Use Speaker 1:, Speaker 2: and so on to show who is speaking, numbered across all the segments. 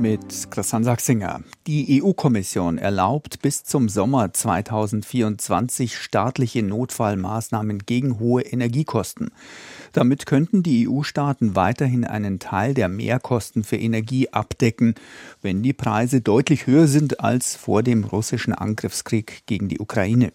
Speaker 1: Mit Christian Sachsinger. Die EU-Kommission erlaubt bis zum Sommer 2024 staatliche Notfallmaßnahmen gegen hohe Energiekosten. Damit könnten die EU-Staaten weiterhin einen Teil der Mehrkosten für Energie abdecken, wenn die Preise deutlich höher sind als vor dem russischen Angriffskrieg gegen die Ukraine.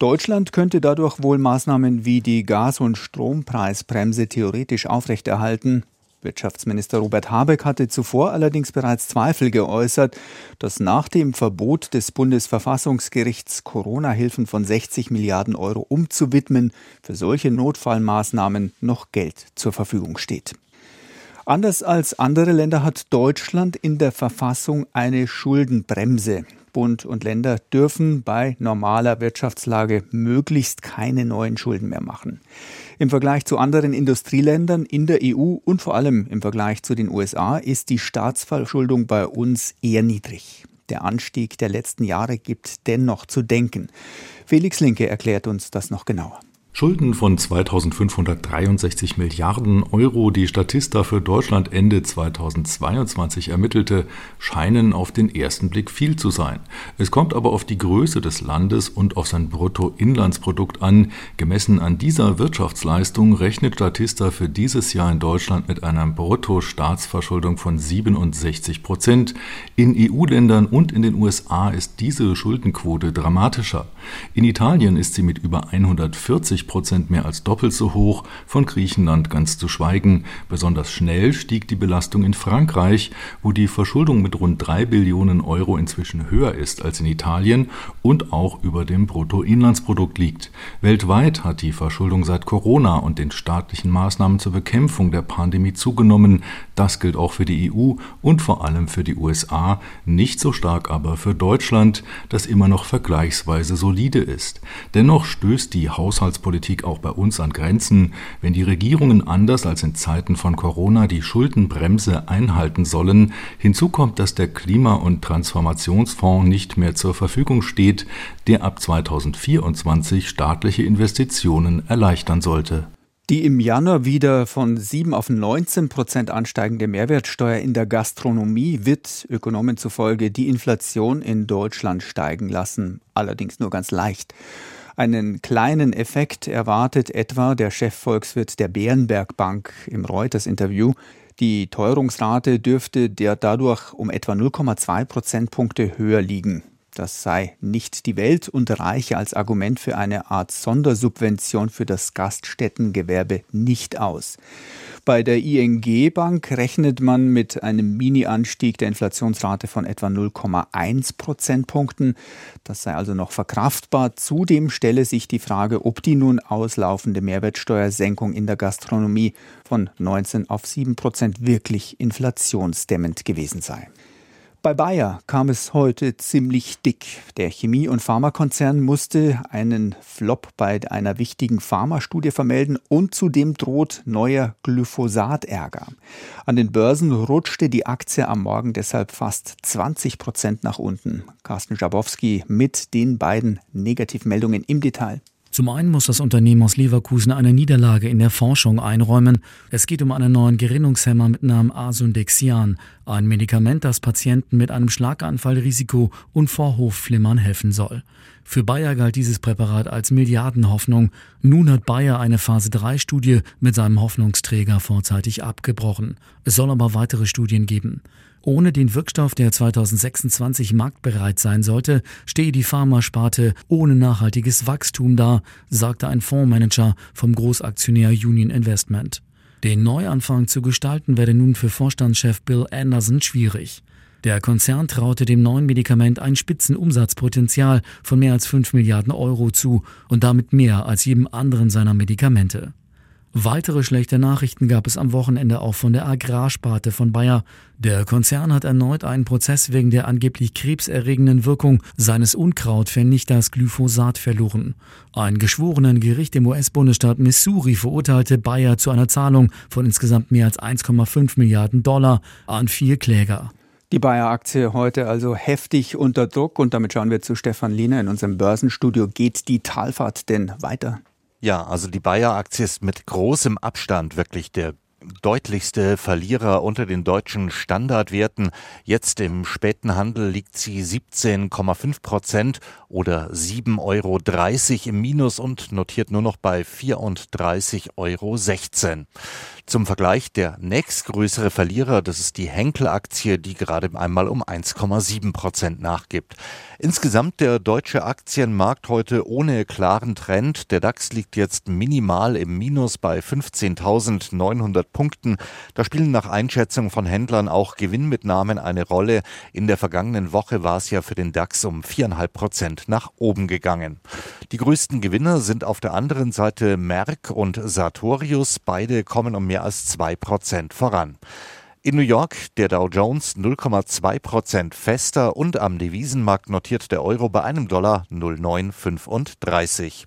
Speaker 1: Deutschland könnte dadurch wohl Maßnahmen wie die Gas- und Strompreisbremse theoretisch aufrechterhalten. Wirtschaftsminister Robert Habeck hatte zuvor allerdings bereits Zweifel geäußert, dass nach dem Verbot des Bundesverfassungsgerichts Corona-Hilfen von 60 Milliarden Euro umzuwidmen für solche Notfallmaßnahmen noch Geld zur Verfügung steht. Anders als andere Länder hat Deutschland in der Verfassung eine Schuldenbremse. Bund und Länder dürfen bei normaler Wirtschaftslage möglichst keine neuen Schulden mehr machen. Im Vergleich zu anderen Industrieländern in der EU und vor allem im Vergleich zu den USA ist die Staatsverschuldung bei uns eher niedrig. Der Anstieg der letzten Jahre gibt dennoch zu denken. Felix Linke erklärt uns das noch genauer.
Speaker 2: Schulden von 2563 Milliarden Euro, die Statista für Deutschland Ende 2022 ermittelte, scheinen auf den ersten Blick viel zu sein. Es kommt aber auf die Größe des Landes und auf sein Bruttoinlandsprodukt an. Gemessen an dieser Wirtschaftsleistung rechnet Statista für dieses Jahr in Deutschland mit einer Bruttostaatsverschuldung von 67 Prozent. In EU-Ländern und in den USA ist diese Schuldenquote dramatischer. In Italien ist sie mit über 140 20 Prozent mehr als doppelt so hoch, von Griechenland ganz zu schweigen. Besonders schnell stieg die Belastung in Frankreich, wo die Verschuldung mit rund 3 Billionen Euro inzwischen höher ist als in Italien und auch über dem Bruttoinlandsprodukt liegt. Weltweit hat die Verschuldung seit Corona und den staatlichen Maßnahmen zur Bekämpfung der Pandemie zugenommen. Das gilt auch für die EU und vor allem für die USA, nicht so stark aber für Deutschland, das immer noch vergleichsweise solide ist. Dennoch stößt die Haushaltspolitik Finanzpolitik auch bei uns an Grenzen, wenn die Regierungen anders als in Zeiten von Corona die Schuldenbremse einhalten sollen. Hinzu kommt, dass der Klima- und Transformationsfonds nicht mehr zur Verfügung steht, der ab 2024 staatliche Investitionen erleichtern sollte.
Speaker 1: Die im Januar wieder von 7 auf 19 Prozent ansteigende Mehrwertsteuer in der Gastronomie wird Ökonomen zufolge die Inflation in Deutschland steigen lassen, allerdings nur ganz leicht. Einen kleinen Effekt erwartet etwa der Chefvolkswirt der Bärenberg Bank im Reuters-Interview. Die Teuerungsrate dürfte der dadurch um etwa 0,2 Prozentpunkte höher liegen. Das sei nicht die Welt und reiche als Argument für eine Art Sondersubvention für das Gaststättengewerbe nicht aus. Bei der ING Bank rechnet man mit einem Mini-Anstieg der Inflationsrate von etwa 0,1 Prozentpunkten. Das sei also noch verkraftbar. Zudem stelle sich die Frage, ob die nun auslaufende Mehrwertsteuersenkung in der Gastronomie von 19 auf 7 Prozent wirklich inflationsdämmend gewesen sei. Bei Bayer kam es heute ziemlich dick. Der Chemie- und Pharmakonzern musste einen Flop bei einer wichtigen Pharmastudie vermelden und zudem droht neuer Glyphosat-Ärger. An den Börsen rutschte die Aktie am Morgen deshalb fast 20 Prozent nach unten. Carsten Jabowski mit den beiden Negativmeldungen im Detail.
Speaker 3: Zum einen muss das Unternehmen aus Leverkusen eine Niederlage in der Forschung einräumen. Es geht um einen neuen Gerinnungshemmer mit Namen Asundexian, ein Medikament, das Patienten mit einem Schlaganfallrisiko und Vorhofflimmern helfen soll. Für Bayer galt dieses Präparat als Milliardenhoffnung. Nun hat Bayer eine Phase-3-Studie mit seinem Hoffnungsträger vorzeitig abgebrochen. Es soll aber weitere Studien geben. Ohne den Wirkstoff, der 2026 marktbereit sein sollte, stehe die Pharmasparte ohne nachhaltiges Wachstum da, sagte ein Fondsmanager vom Großaktionär Union Investment. Den Neuanfang zu gestalten werde nun für Vorstandschef Bill Anderson schwierig. Der Konzern traute dem neuen Medikament ein Spitzenumsatzpotenzial von mehr als 5 Milliarden Euro zu und damit mehr als jedem anderen seiner Medikamente. Weitere schlechte Nachrichten gab es am Wochenende auch von der Agrarsparte von Bayer. Der Konzern hat erneut einen Prozess wegen der angeblich krebserregenden Wirkung seines Unkrautvernichters Glyphosat verloren. Ein geschworenen Gericht im US-Bundesstaat Missouri verurteilte Bayer zu einer Zahlung von insgesamt mehr als 1,5 Milliarden Dollar an vier Kläger.
Speaker 1: Die Bayer-Aktie heute also heftig unter Druck und damit schauen wir zu Stefan Lehner in unserem Börsenstudio. Geht die Talfahrt denn weiter?
Speaker 4: Ja, also die Bayer-Aktie ist mit großem Abstand wirklich der deutlichste Verlierer unter den deutschen Standardwerten. Jetzt im späten Handel liegt sie 17,5 Prozent oder 7,30 Euro im Minus und notiert nur noch bei 34,16 Euro. Zum Vergleich der nächstgrößere Verlierer, das ist die Henkel-Aktie, die gerade einmal um 1,7 Prozent nachgibt. Insgesamt der deutsche Aktienmarkt heute ohne klaren Trend. Der DAX liegt jetzt minimal im Minus bei 15.900 Punkten. Da spielen nach Einschätzung von Händlern auch Gewinnmitnahmen eine Rolle. In der vergangenen Woche war es ja für den DAX um 4,5 Prozent nach oben gegangen. Die größten Gewinner sind auf der anderen Seite Merck und Sartorius. Beide kommen um mehr als 2 Prozent voran. In New York der Dow Jones 0,2 Prozent fester und am Devisenmarkt notiert der Euro bei einem Dollar 0,935.